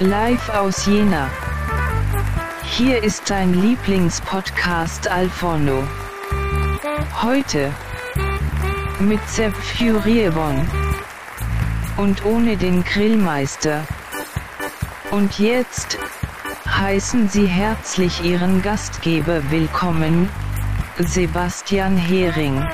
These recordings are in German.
Live aus Jena. Hier ist dein Lieblingspodcast Alforno. Heute mit Sepp Furiebon und ohne den Grillmeister. Und jetzt heißen Sie herzlich Ihren Gastgeber willkommen, Sebastian Hering.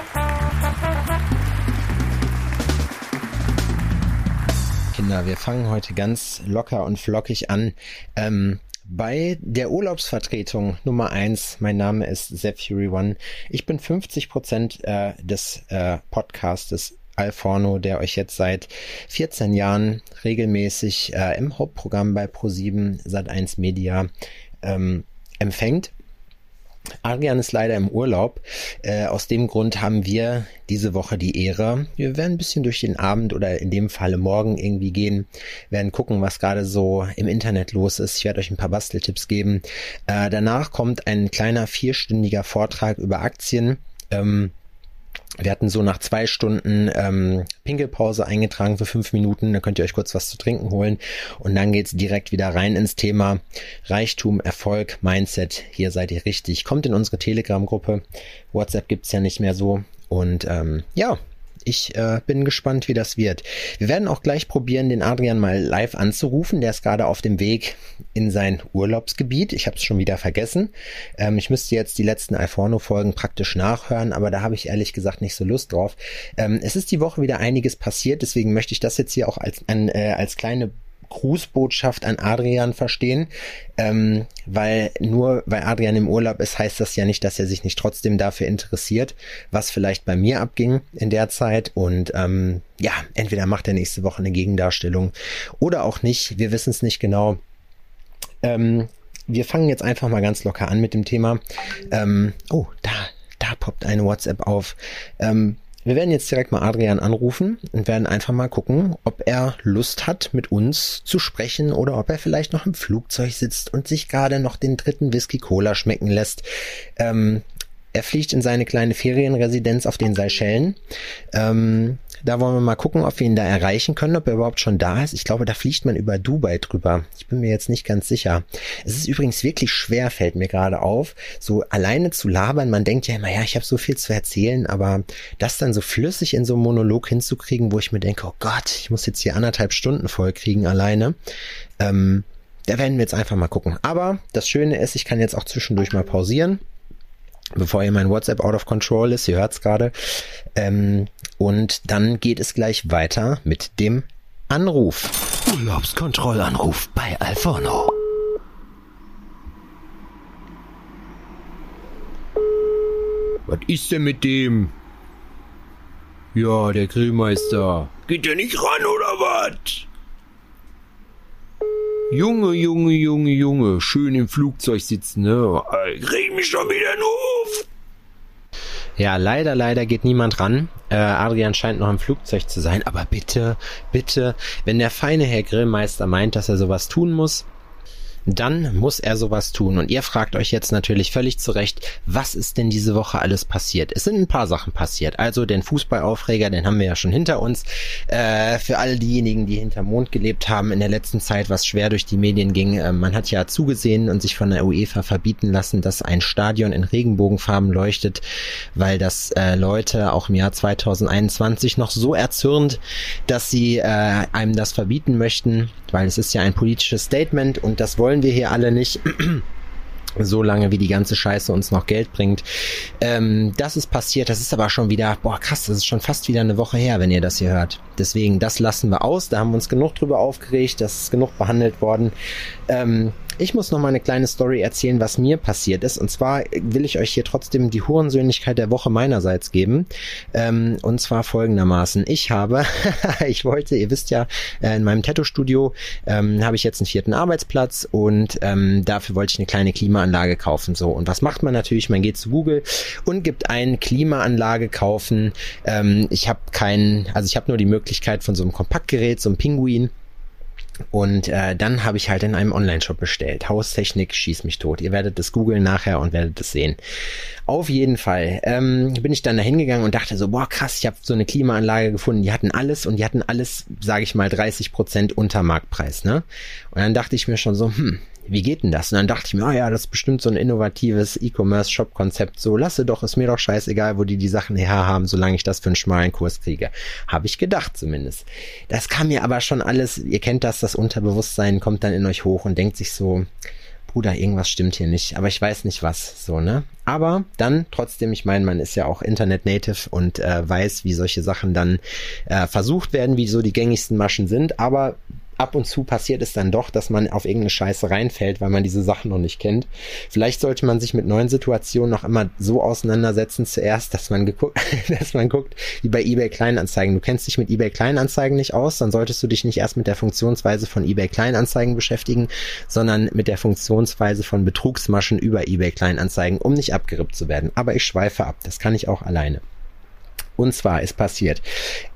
Wir fangen heute ganz locker und flockig an. Ähm, bei der Urlaubsvertretung Nummer eins. Mein Name ist Sepp Fury One. Ich bin 50 Prozent äh, des äh, Podcastes Alforno, der euch jetzt seit 14 Jahren regelmäßig äh, im Hauptprogramm bei Pro7 Sat1 Media ähm, empfängt. Adrian ist leider im Urlaub. Äh, aus dem Grund haben wir diese Woche die Ehre. Wir werden ein bisschen durch den Abend oder in dem Falle morgen irgendwie gehen, werden gucken, was gerade so im Internet los ist. Ich werde euch ein paar Basteltipps geben. Äh, danach kommt ein kleiner vierstündiger Vortrag über Aktien. Ähm, wir hatten so nach zwei Stunden ähm, Pinkelpause eingetragen für fünf Minuten. Da könnt ihr euch kurz was zu trinken holen. Und dann geht's direkt wieder rein ins Thema Reichtum, Erfolg, Mindset. Hier seid ihr richtig. Kommt in unsere Telegram-Gruppe. WhatsApp gibt's ja nicht mehr so. Und ähm, ja, ich äh, bin gespannt, wie das wird. Wir werden auch gleich probieren, den Adrian mal live anzurufen. Der ist gerade auf dem Weg in sein Urlaubsgebiet. Ich habe es schon wieder vergessen. Ähm, ich müsste jetzt die letzten Alforno-Folgen praktisch nachhören, aber da habe ich ehrlich gesagt nicht so Lust drauf. Ähm, es ist die Woche wieder einiges passiert, deswegen möchte ich das jetzt hier auch als, an, äh, als kleine Grußbotschaft an Adrian verstehen, ähm, weil nur weil Adrian im Urlaub ist, heißt das ja nicht, dass er sich nicht trotzdem dafür interessiert, was vielleicht bei mir abging in der Zeit und ähm, ja, entweder macht er nächste Woche eine Gegendarstellung oder auch nicht, wir wissen es nicht genau. Ähm, wir fangen jetzt einfach mal ganz locker an mit dem Thema. Ähm, oh, da, da poppt eine WhatsApp auf. Ähm, wir werden jetzt direkt mal Adrian anrufen und werden einfach mal gucken, ob er Lust hat, mit uns zu sprechen oder ob er vielleicht noch im Flugzeug sitzt und sich gerade noch den dritten Whisky Cola schmecken lässt. Ähm, er fliegt in seine kleine Ferienresidenz auf den Seychellen. Ähm, da wollen wir mal gucken, ob wir ihn da erreichen können, ob er überhaupt schon da ist. Ich glaube, da fliegt man über Dubai drüber. Ich bin mir jetzt nicht ganz sicher. Es ist übrigens wirklich schwer, fällt mir gerade auf, so alleine zu labern. Man denkt ja immer, ja, ich habe so viel zu erzählen, aber das dann so flüssig in so einem Monolog hinzukriegen, wo ich mir denke, oh Gott, ich muss jetzt hier anderthalb Stunden voll kriegen alleine. Ähm, da werden wir jetzt einfach mal gucken. Aber das Schöne ist, ich kann jetzt auch zwischendurch mal pausieren bevor hier mein WhatsApp out of control ist, ihr hört's gerade. Ähm, und dann geht es gleich weiter mit dem Anruf. Urlaubskontrollanruf bei Alforno. Was ist denn mit dem? Ja, der Grillmeister. Geht der nicht ran oder was? Junge, Junge, Junge, Junge, schön im Flugzeug sitzen, ne? Ich reg mich schon wieder nur auf. Ja, leider, leider geht niemand ran. Äh, Adrian scheint noch im Flugzeug zu sein, aber bitte, bitte, wenn der feine Herr Grillmeister meint, dass er sowas tun muss, dann muss er sowas tun. Und ihr fragt euch jetzt natürlich völlig zu Recht, was ist denn diese Woche alles passiert? Es sind ein paar Sachen passiert. Also den Fußballaufreger, den haben wir ja schon hinter uns. Äh, für all diejenigen, die hinter Mond gelebt haben in der letzten Zeit, was schwer durch die Medien ging, äh, man hat ja zugesehen und sich von der UEFA verbieten lassen, dass ein Stadion in Regenbogenfarben leuchtet, weil das äh, Leute auch im Jahr 2021 noch so erzürnt, dass sie äh, einem das verbieten möchten, weil es ist ja ein politisches Statement und das wollen wollen wir hier alle nicht. so lange wie die ganze Scheiße uns noch Geld bringt. Ähm, das ist passiert, das ist aber schon wieder, boah krass, das ist schon fast wieder eine Woche her, wenn ihr das hier hört. Deswegen, das lassen wir aus, da haben wir uns genug drüber aufgeregt, das ist genug behandelt worden. Ähm, ich muss noch mal eine kleine Story erzählen, was mir passiert ist. Und zwar will ich euch hier trotzdem die Hurensöhnlichkeit der Woche meinerseits geben. Ähm, und zwar folgendermaßen. Ich habe, ich wollte, ihr wisst ja, äh, in meinem Tattoo-Studio ähm, habe ich jetzt einen vierten Arbeitsplatz und ähm, dafür wollte ich eine kleine Klimaanlage kaufen. So, und was macht man natürlich? Man geht zu Google und gibt ein Klimaanlage kaufen. Ähm, ich habe keinen, also ich habe nur die Möglichkeit von so einem Kompaktgerät, so einem Pinguin Und äh, dann habe ich halt in einem Online-Shop bestellt. Haustechnik schieß mich tot. Ihr werdet das googeln nachher und werdet es sehen. Auf jeden Fall ähm, bin ich dann da hingegangen und dachte so, boah krass, ich habe so eine Klimaanlage gefunden. Die hatten alles und die hatten alles, sage ich mal, 30 Prozent unter Marktpreis. Ne? Und dann dachte ich mir schon so, hm, wie geht denn das? Und dann dachte ich mir, oh ja, das ist bestimmt so ein innovatives E-Commerce-Shop-Konzept. So, lasse doch, ist mir doch scheißegal, wo die die Sachen her haben, solange ich das für einen schmalen Kurs kriege. Habe ich gedacht zumindest. Das kam mir aber schon alles, ihr kennt das, das Unterbewusstsein kommt dann in euch hoch und denkt sich so, Bruder, irgendwas stimmt hier nicht, aber ich weiß nicht was, so, ne? Aber dann trotzdem, ich meine, man ist ja auch Internet-Native und äh, weiß, wie solche Sachen dann äh, versucht werden, wie so die gängigsten Maschen sind, aber ab und zu passiert es dann doch, dass man auf irgendeine Scheiße reinfällt, weil man diese Sachen noch nicht kennt. Vielleicht sollte man sich mit neuen Situationen noch immer so auseinandersetzen zuerst, dass man geguckt, dass man guckt, wie bei eBay Kleinanzeigen. Du kennst dich mit eBay Kleinanzeigen nicht aus, dann solltest du dich nicht erst mit der Funktionsweise von eBay Kleinanzeigen beschäftigen, sondern mit der Funktionsweise von Betrugsmaschen über eBay Kleinanzeigen, um nicht abgerippt zu werden. Aber ich schweife ab, das kann ich auch alleine. Und zwar ist passiert.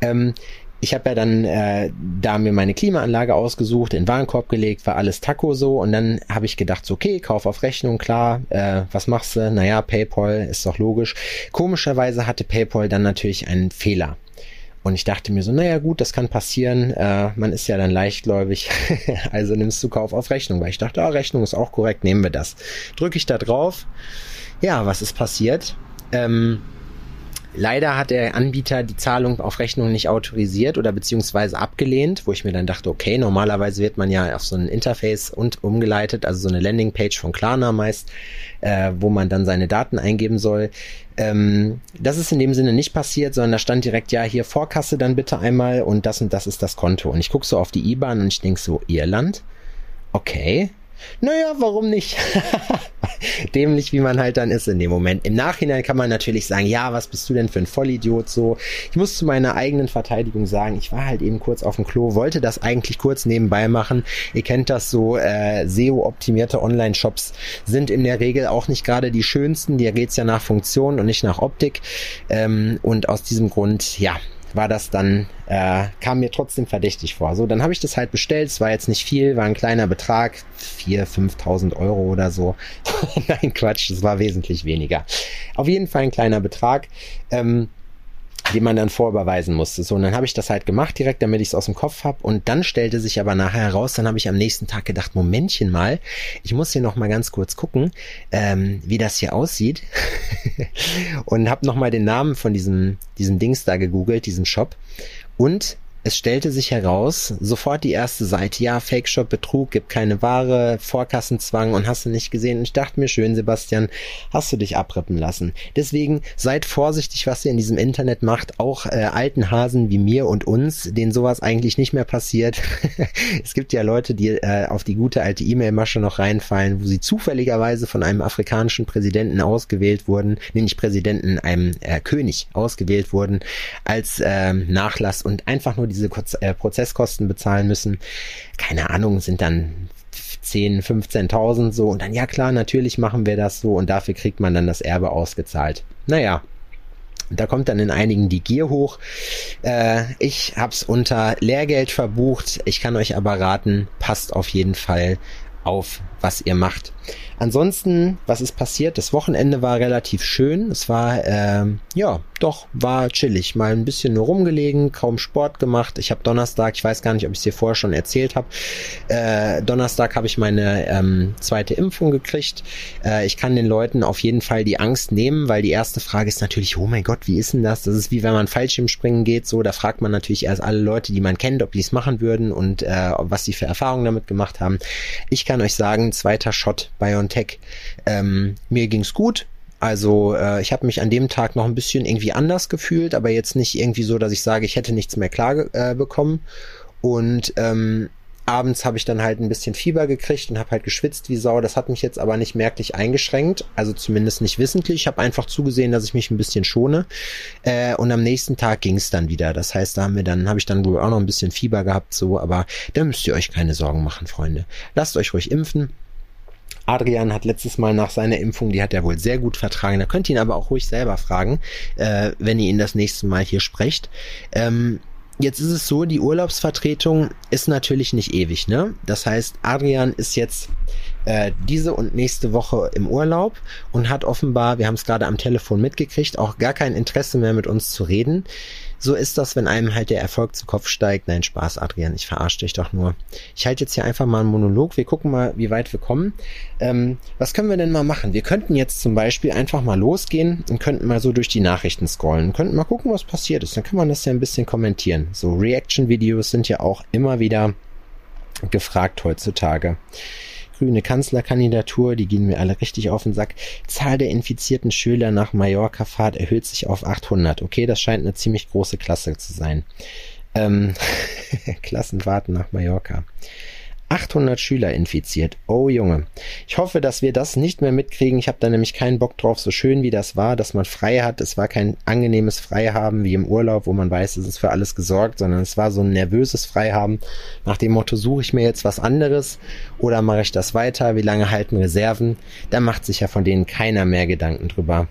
Ähm, ich habe ja dann äh, da mir meine Klimaanlage ausgesucht, in den Warenkorb gelegt, war alles Taco so und dann habe ich gedacht, so, okay, Kauf auf Rechnung, klar, äh, was machst du? Naja, PayPal ist doch logisch. Komischerweise hatte PayPal dann natürlich einen Fehler. Und ich dachte mir so, naja gut, das kann passieren, äh, man ist ja dann leichtgläubig, also nimmst du Kauf auf Rechnung, weil ich dachte, ah, Rechnung ist auch korrekt, nehmen wir das. Drücke ich da drauf, ja, was ist passiert? Ähm, Leider hat der Anbieter die Zahlung auf Rechnung nicht autorisiert oder beziehungsweise abgelehnt, wo ich mir dann dachte, okay, normalerweise wird man ja auf so ein Interface und umgeleitet, also so eine Landingpage von Klarna meist, äh, wo man dann seine Daten eingeben soll. Ähm, das ist in dem Sinne nicht passiert, sondern da stand direkt, ja, hier Vorkasse dann bitte einmal und das und das ist das Konto. Und ich gucke so auf die IBAN und ich denk so, Irland? Okay, naja, warum nicht? Dämlich, wie man halt dann ist in dem Moment. Im Nachhinein kann man natürlich sagen, ja, was bist du denn für ein Vollidiot so? Ich muss zu meiner eigenen Verteidigung sagen, ich war halt eben kurz auf dem Klo, wollte das eigentlich kurz nebenbei machen. Ihr kennt das so, äh, SEO-optimierte Online-Shops sind in der Regel auch nicht gerade die schönsten. Dir geht's ja nach Funktion und nicht nach Optik. Ähm, und aus diesem Grund, ja, war das dann, äh, kam mir trotzdem verdächtig vor. So, dann habe ich das halt bestellt. Es war jetzt nicht viel, war ein kleiner Betrag, 4.000, 5.000 Euro oder so. Nein, Quatsch, es war wesentlich weniger. Auf jeden Fall ein kleiner Betrag. Ähm, die man dann vorüberweisen musste. So, und dann habe ich das halt gemacht direkt, damit ich es aus dem Kopf habe. Und dann stellte sich aber nachher heraus, dann habe ich am nächsten Tag gedacht, Momentchen mal, ich muss hier noch mal ganz kurz gucken, ähm, wie das hier aussieht. und habe noch mal den Namen von diesem, diesem Dings da gegoogelt, diesem Shop. Und es stellte sich heraus, sofort die erste Seite, ja, Fake Shop, Betrug, gibt keine Ware, Vorkassenzwang und hast du nicht gesehen. Ich dachte mir, schön, Sebastian, hast du dich abrippen lassen. Deswegen seid vorsichtig, was ihr in diesem Internet macht. Auch äh, alten Hasen wie mir und uns, denen sowas eigentlich nicht mehr passiert. es gibt ja Leute, die äh, auf die gute alte E-Mail-Masche noch reinfallen, wo sie zufälligerweise von einem afrikanischen Präsidenten ausgewählt wurden, nee, nicht Präsidenten, einem äh, König ausgewählt wurden als äh, Nachlass und einfach nur die diese äh, Prozesskosten bezahlen müssen. Keine Ahnung, sind dann 10, 15.000 so und dann, ja klar, natürlich machen wir das so und dafür kriegt man dann das Erbe ausgezahlt. Naja, da kommt dann in einigen die Gier hoch. Äh, ich hab's unter Lehrgeld verbucht. Ich kann euch aber raten, passt auf jeden Fall auf, was ihr macht. Ansonsten, was ist passiert? Das Wochenende war relativ schön. Es war, ähm, ja, doch, war chillig. Mal ein bisschen nur rumgelegen, kaum Sport gemacht. Ich habe Donnerstag, ich weiß gar nicht, ob ich es dir vorher schon erzählt habe, äh, Donnerstag habe ich meine ähm, zweite Impfung gekriegt. Äh, ich kann den Leuten auf jeden Fall die Angst nehmen, weil die erste Frage ist natürlich, oh mein Gott, wie ist denn das? Das ist wie wenn man Fallschirmspringen geht, so, da fragt man natürlich erst alle Leute, die man kennt, ob die es machen würden und äh, was sie für Erfahrungen damit gemacht haben. Ich kann euch sagen, zweiter Shot BioNTech. Ähm, mir ging's gut. Also äh, ich habe mich an dem Tag noch ein bisschen irgendwie anders gefühlt, aber jetzt nicht irgendwie so, dass ich sage, ich hätte nichts mehr klar äh, bekommen. Und ähm, abends habe ich dann halt ein bisschen Fieber gekriegt und habe halt geschwitzt wie Sau. Das hat mich jetzt aber nicht merklich eingeschränkt, also zumindest nicht wissentlich. Ich habe einfach zugesehen, dass ich mich ein bisschen schone. Äh, und am nächsten Tag ging es dann wieder. Das heißt, da haben wir dann, habe ich dann wohl auch noch ein bisschen Fieber gehabt, so, aber da müsst ihr euch keine Sorgen machen, Freunde. Lasst euch ruhig impfen. Adrian hat letztes Mal nach seiner Impfung, die hat er wohl sehr gut vertragen. Da könnt ihr ihn aber auch ruhig selber fragen, äh, wenn ihr ihn das nächste Mal hier sprecht. Ähm, jetzt ist es so, die Urlaubsvertretung ist natürlich nicht ewig, ne? Das heißt, Adrian ist jetzt äh, diese und nächste Woche im Urlaub und hat offenbar, wir haben es gerade am Telefon mitgekriegt, auch gar kein Interesse mehr mit uns zu reden. So ist das, wenn einem halt der Erfolg zu Kopf steigt. Nein, Spaß, Adrian, ich verarsche dich doch nur. Ich halte jetzt hier einfach mal einen Monolog. Wir gucken mal, wie weit wir kommen. Ähm, was können wir denn mal machen? Wir könnten jetzt zum Beispiel einfach mal losgehen und könnten mal so durch die Nachrichten scrollen. Könnten mal gucken, was passiert ist. Dann kann man das ja ein bisschen kommentieren. So Reaction-Videos sind ja auch immer wieder gefragt heutzutage grüne Kanzlerkandidatur, die gehen mir alle richtig auf den Sack. Zahl der infizierten Schüler nach Mallorca-Fahrt erhöht sich auf 800. Okay, das scheint eine ziemlich große Klasse zu sein. Ähm, Klassenfahrten nach Mallorca. 800 Schüler infiziert. Oh Junge. Ich hoffe, dass wir das nicht mehr mitkriegen. Ich habe da nämlich keinen Bock drauf, so schön wie das war, dass man frei hat. Es war kein angenehmes Freihaben wie im Urlaub, wo man weiß, es ist für alles gesorgt, sondern es war so ein nervöses Freihaben. Nach dem Motto, suche ich mir jetzt was anderes oder mache ich das weiter? Wie lange halten Reserven? Da macht sich ja von denen keiner mehr Gedanken drüber.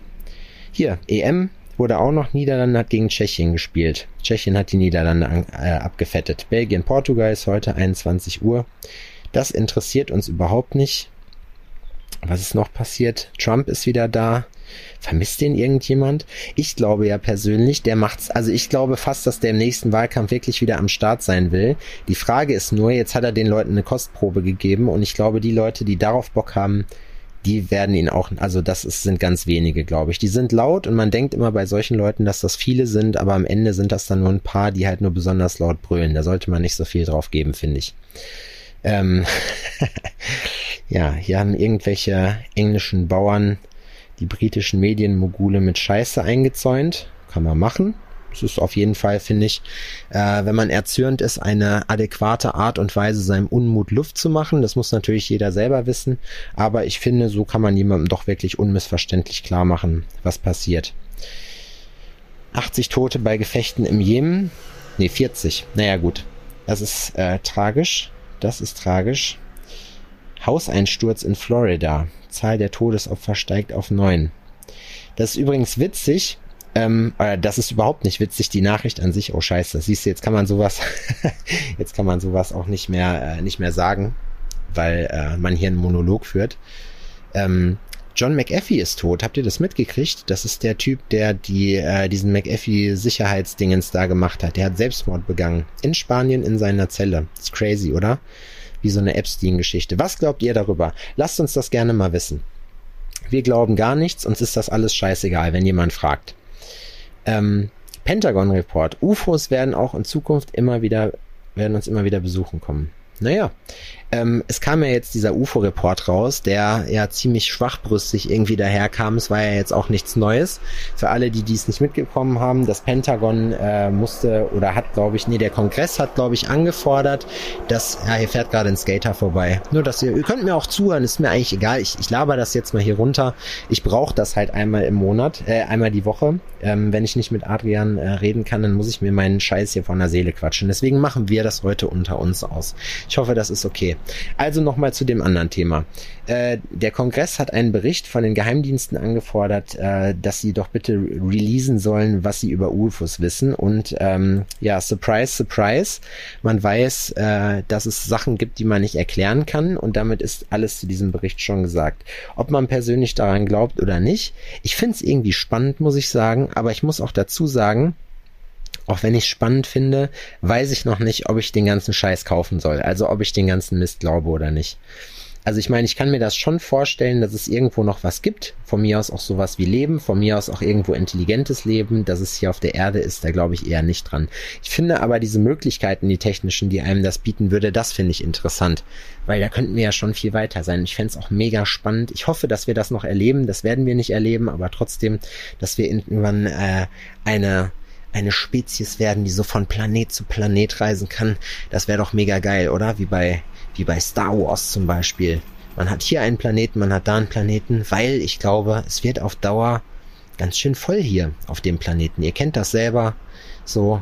Hier, EM, wurde auch noch Niederlande hat gegen Tschechien gespielt. Tschechien hat die Niederlande an, äh, abgefettet. Belgien, Portugal ist heute 21 Uhr. Das interessiert uns überhaupt nicht. Was ist noch passiert? Trump ist wieder da. Vermisst den irgendjemand? Ich glaube ja persönlich, der macht's, also ich glaube fast, dass der im nächsten Wahlkampf wirklich wieder am Start sein will. Die Frage ist nur, jetzt hat er den Leuten eine Kostprobe gegeben und ich glaube, die Leute, die darauf Bock haben, die werden ihn auch, also das ist, sind ganz wenige, glaube ich. Die sind laut und man denkt immer bei solchen Leuten, dass das viele sind, aber am Ende sind das dann nur ein paar, die halt nur besonders laut brüllen. Da sollte man nicht so viel drauf geben, finde ich. Ähm ja, hier haben irgendwelche englischen Bauern die britischen Medienmogule mit Scheiße eingezäunt. Kann man machen. Es ist auf jeden Fall, finde ich, äh, wenn man erzürnt ist, eine adäquate Art und Weise, seinem Unmut Luft zu machen. Das muss natürlich jeder selber wissen. Aber ich finde, so kann man jemandem doch wirklich unmissverständlich klar machen, was passiert. 80 Tote bei Gefechten im Jemen. Nee, 40. Naja, gut. Das ist äh, tragisch. Das ist tragisch. Hauseinsturz in Florida. Zahl der Todesopfer steigt auf neun. Das ist übrigens witzig, ähm, äh, das ist überhaupt nicht witzig, die Nachricht an sich. Oh scheiße, siehst du, jetzt kann man sowas, jetzt kann man sowas auch nicht mehr, äh, nicht mehr sagen, weil äh, man hier einen Monolog führt. Ähm, John McAfee ist tot. Habt ihr das mitgekriegt? Das ist der Typ, der die äh, diesen McAfee Sicherheitsdingens da gemacht hat. Der hat Selbstmord begangen in Spanien in seiner Zelle. ist crazy, oder? Wie so eine Epstein-Geschichte. Was glaubt ihr darüber? Lasst uns das gerne mal wissen. Wir glauben gar nichts, uns ist das alles scheißegal, wenn jemand fragt. Ähm, Pentagon Report. UFOs werden auch in Zukunft immer wieder, werden uns immer wieder besuchen kommen. Naja, ähm, es kam ja jetzt dieser UFO-Report raus, der ja ziemlich schwachbrüstig irgendwie daherkam. Es war ja jetzt auch nichts Neues. Für alle, die dies nicht mitbekommen haben, das Pentagon äh, musste oder hat, glaube ich, nee, der Kongress hat, glaube ich, angefordert, dass, ja, hier fährt gerade ein Skater vorbei. Nur, dass ihr, ihr könnt mir auch zuhören, ist mir eigentlich egal. Ich, ich laber das jetzt mal hier runter. Ich brauche das halt einmal im Monat, äh, einmal die Woche. Ähm, wenn ich nicht mit Adrian äh, reden kann, dann muss ich mir meinen Scheiß hier von der Seele quatschen. Deswegen machen wir das heute unter uns aus. Ich hoffe, das ist okay. Also nochmal zu dem anderen Thema. Äh, der Kongress hat einen Bericht von den Geheimdiensten angefordert, äh, dass sie doch bitte releasen sollen, was sie über UFOs wissen. Und ähm, ja, surprise, surprise, man weiß, äh, dass es Sachen gibt, die man nicht erklären kann. Und damit ist alles zu diesem Bericht schon gesagt. Ob man persönlich daran glaubt oder nicht, ich finde es irgendwie spannend, muss ich sagen. Aber ich muss auch dazu sagen, auch wenn ich spannend finde, weiß ich noch nicht, ob ich den ganzen Scheiß kaufen soll. Also ob ich den ganzen Mist glaube oder nicht. Also ich meine, ich kann mir das schon vorstellen, dass es irgendwo noch was gibt. Von mir aus auch sowas wie Leben, von mir aus auch irgendwo intelligentes Leben, dass es hier auf der Erde ist, da glaube ich eher nicht dran. Ich finde aber diese Möglichkeiten, die technischen, die einem das bieten würde, das finde ich interessant. Weil da könnten wir ja schon viel weiter sein. Ich fände es auch mega spannend. Ich hoffe, dass wir das noch erleben. Das werden wir nicht erleben, aber trotzdem, dass wir irgendwann äh, eine eine Spezies werden, die so von Planet zu Planet reisen kann. Das wäre doch mega geil, oder? Wie bei, wie bei Star Wars zum Beispiel. Man hat hier einen Planeten, man hat da einen Planeten, weil ich glaube, es wird auf Dauer ganz schön voll hier auf dem Planeten. Ihr kennt das selber, so,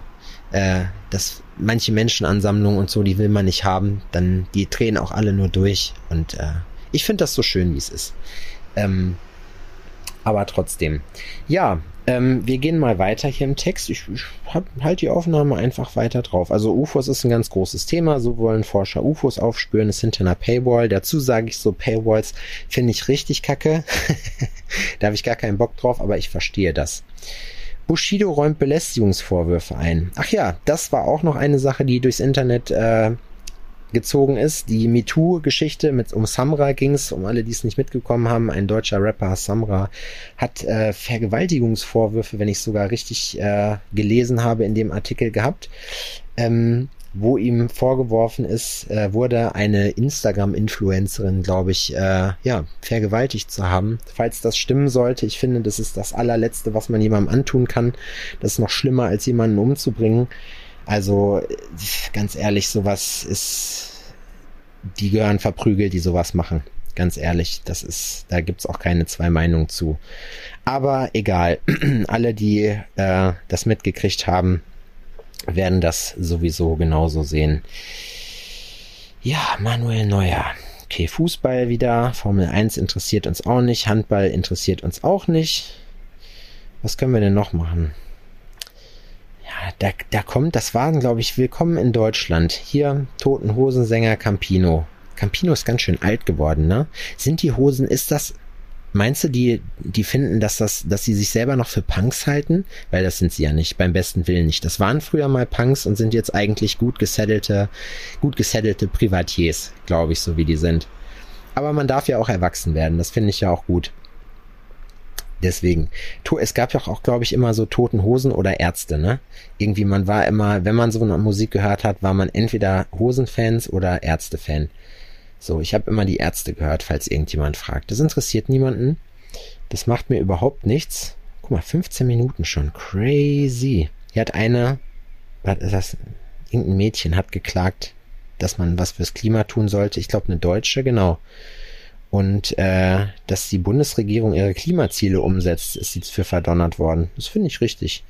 äh, dass manche Menschenansammlungen und so, die will man nicht haben, dann die drehen auch alle nur durch und äh, ich finde das so schön, wie es ist. Ähm, aber trotzdem. Ja, Ähm, wir gehen mal weiter hier im Text. Ich, ich halt die Aufnahme einfach weiter drauf. Also UFOs ist ein ganz großes Thema. So wollen Forscher UFOs aufspüren. Ist hinter einer Paywall. Dazu sage ich so, Paywalls finde ich richtig kacke. da habe ich gar keinen Bock drauf, aber ich verstehe das. Bushido räumt Belästigungsvorwürfe ein. Ach ja, das war auch noch eine Sache, die durchs Internet äh, gezogen ist. Die MeToo-Geschichte mit um Samra ging's, um alle, die es nicht mitgekommen haben. Ein deutscher Rapper, Samra, hat äh, Vergewaltigungsvorwürfe, wenn ich sogar richtig äh, gelesen habe, in dem Artikel gehabt. Ähm, wo ihm vorgeworfen ist, äh, wurde eine Instagram-Influencerin, glaube ich, äh, ja, vergewaltigt zu haben. Falls das stimmen sollte, ich finde, das ist das allerletzte, was man jemandem antun kann. Das ist noch schlimmer, als jemanden umzubringen. Also ganz ehrlich, sowas ist, die gehören verprügelt, die sowas machen. Ganz ehrlich, das ist, da gibt's auch keine zwei Meinungen zu. Aber egal, alle, die äh, das mitgekriegt haben, werden das sowieso genauso sehen. Ja, Manuel Neuer. Okay, Fußball wieder. Formel 1 interessiert uns auch nicht. Handball interessiert uns auch nicht. Was können wir denn noch machen? Da, da kommt, das waren, glaube ich, Willkommen in Deutschland. Hier Toten Hosensänger Campino. Campino ist ganz schön alt geworden, ne? Sind die Hosen, ist das, meinst du, die, die finden, dass das, dass sie sich selber noch für Punks halten? Weil das sind sie ja nicht, beim besten Willen nicht. Das waren früher mal Punks und sind jetzt eigentlich gut gesettelte, gut gesettelte Privatiers, glaube ich, so wie die sind. Aber man darf ja auch erwachsen werden, das finde ich ja auch gut. Deswegen, es gab ja auch, glaube ich, immer so toten Hosen oder Ärzte, ne? Irgendwie, man war immer, wenn man so eine Musik gehört hat, war man entweder Hosenfans oder Ärztefan. So, ich habe immer die Ärzte gehört, falls irgendjemand fragt. Das interessiert niemanden. Das macht mir überhaupt nichts. Guck mal, 15 Minuten schon. Crazy. Hier hat eine, was ist das? Irgendein Mädchen hat geklagt, dass man was fürs Klima tun sollte. Ich glaube, eine Deutsche, genau und äh, dass die Bundesregierung ihre Klimaziele umsetzt, ist jetzt für verdonnert worden. Das finde ich richtig.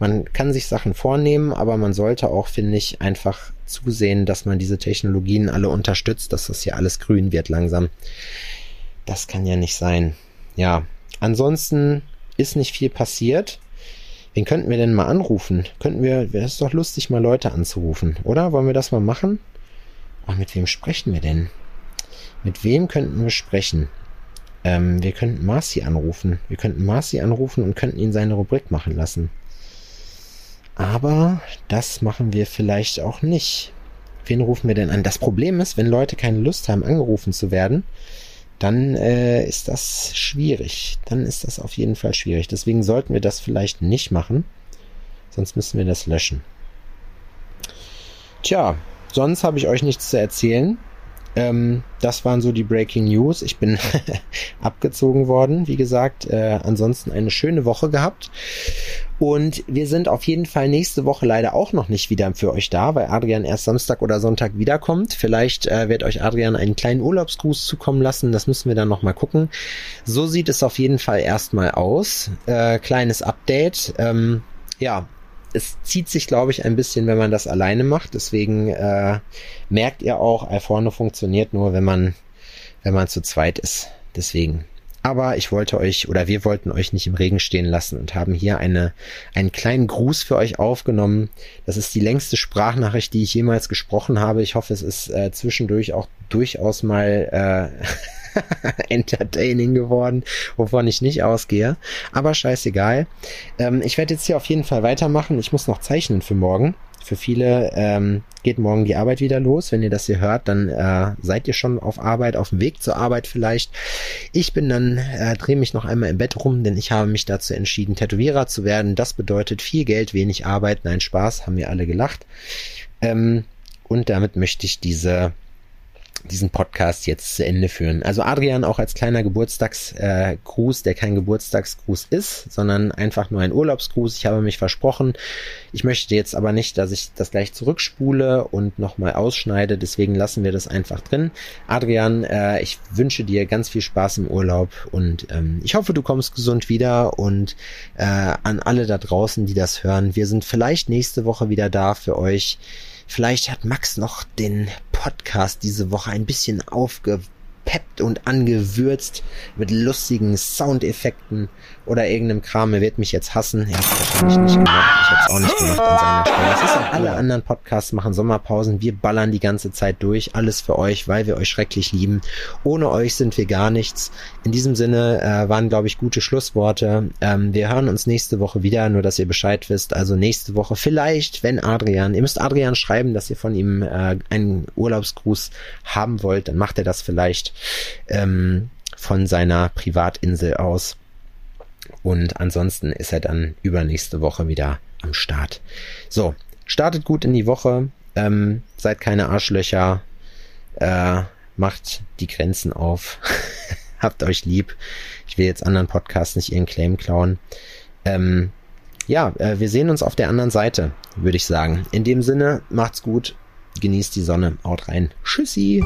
Man kann sich Sachen vornehmen, aber man sollte auch, finde ich, einfach zusehen, dass man diese Technologien alle unterstützt, dass das hier alles grün wird langsam. Das kann ja nicht sein. Ja, ansonsten ist nicht viel passiert. Wen könnten wir denn mal anrufen? Könnten wir, wäre es doch lustig, mal Leute anzurufen, oder? Wollen wir das mal machen? Ach, mit wem sprechen wir denn? Mit wem könnten wir sprechen? Ähm, wir könnten Marcy anrufen. Wir könnten Marcy anrufen und könnten ihn seine Rubrik machen lassen. Aber das machen wir vielleicht auch nicht. Wen rufen wir denn an? Das Problem ist, wenn Leute keine Lust haben, angerufen zu werden, dann äh, ist das schwierig. Dann ist das auf jeden Fall schwierig. Deswegen sollten wir das vielleicht nicht machen. Sonst müssen wir das löschen. Tja, sonst habe ich euch nichts zu erzählen. Ähm, das waren so die Breaking News. Ich bin abgezogen worden, wie gesagt. Äh, ansonsten eine schöne Woche gehabt. Und wir sind auf jeden Fall nächste Woche leider auch noch nicht wieder für euch da, weil Adrian erst Samstag oder Sonntag wiederkommt. Vielleicht äh, wird euch Adrian einen kleinen Urlaubsgruß zukommen lassen. Das müssen wir dann nochmal gucken. So sieht es auf jeden Fall erstmal aus. Äh, kleines Update. Ähm, ja, es zieht sich, glaube ich, ein bisschen, wenn man das alleine macht. Deswegen äh, merkt ihr auch, Alforno funktioniert nur, wenn man, wenn man zu zweit ist. Deswegen. Aber ich wollte euch oder wir wollten euch nicht im Regen stehen lassen und haben hier eine, einen kleinen Gruß für euch aufgenommen. Das ist die längste Sprachnachricht, die ich jemals gesprochen habe. Ich hoffe, es ist äh, zwischendurch auch durchaus mal äh, entertaining geworden, wovon ich nicht ausgehe. Aber scheißegal. Ähm, ich werde jetzt hier auf jeden Fall weitermachen. Ich muss noch zeichnen für morgen. Für viele ähm, geht morgen die Arbeit wieder los. Wenn ihr das hier hört, dann äh, seid ihr schon auf Arbeit, auf dem Weg zur Arbeit vielleicht. Ich bin dann, äh, drehe mich noch einmal im Bett rum, denn ich habe mich dazu entschieden, Tätowierer zu werden. Das bedeutet viel Geld, wenig Arbeit. Nein, Spaß, haben wir alle gelacht. Ähm, und damit möchte ich diese diesen Podcast jetzt zu Ende führen. Also Adrian auch als kleiner Geburtstagsgruß, äh, der kein Geburtstagsgruß ist, sondern einfach nur ein Urlaubsgruß. Ich habe mich versprochen. Ich möchte jetzt aber nicht, dass ich das gleich zurückspule und nochmal ausschneide. Deswegen lassen wir das einfach drin. Adrian, äh, ich wünsche dir ganz viel Spaß im Urlaub und ähm, ich hoffe, du kommst gesund wieder und äh, an alle da draußen, die das hören. Wir sind vielleicht nächste Woche wieder da für euch. Vielleicht hat Max noch den Podcast diese Woche ein bisschen aufgepeppt angepeppt und angewürzt mit lustigen Soundeffekten oder irgendeinem Kram. Er wird mich jetzt hassen. Er hat es wahrscheinlich nicht gemacht. Ich habe es auch nicht gemacht an seiner Stelle. Das ist auch alle anderen Podcasts machen Sommerpausen. Wir ballern die ganze Zeit durch. Alles für euch, weil wir euch schrecklich lieben. Ohne euch sind wir gar nichts. In diesem Sinne äh, waren, glaube ich, gute Schlussworte. Ähm, wir hören uns nächste Woche wieder, nur dass ihr Bescheid wisst. Also nächste Woche vielleicht, wenn Adrian, ihr müsst Adrian schreiben, dass ihr von ihm äh, einen Urlaubsgruß haben wollt, dann macht er das vielleicht ähm, von seiner Privatinsel aus. Und ansonsten ist er dann übernächste Woche wieder am Start. So, startet gut in die Woche. Ähm, seid keine Arschlöcher. Äh, macht die Grenzen auf. Habt euch lieb. Ich will jetzt anderen Podcasts nicht ihren Claim klauen. Ähm, ja, äh, wir sehen uns auf der anderen Seite, würde ich sagen. In dem Sinne, macht's gut, genießt die Sonne, haut rein. Tschüssi.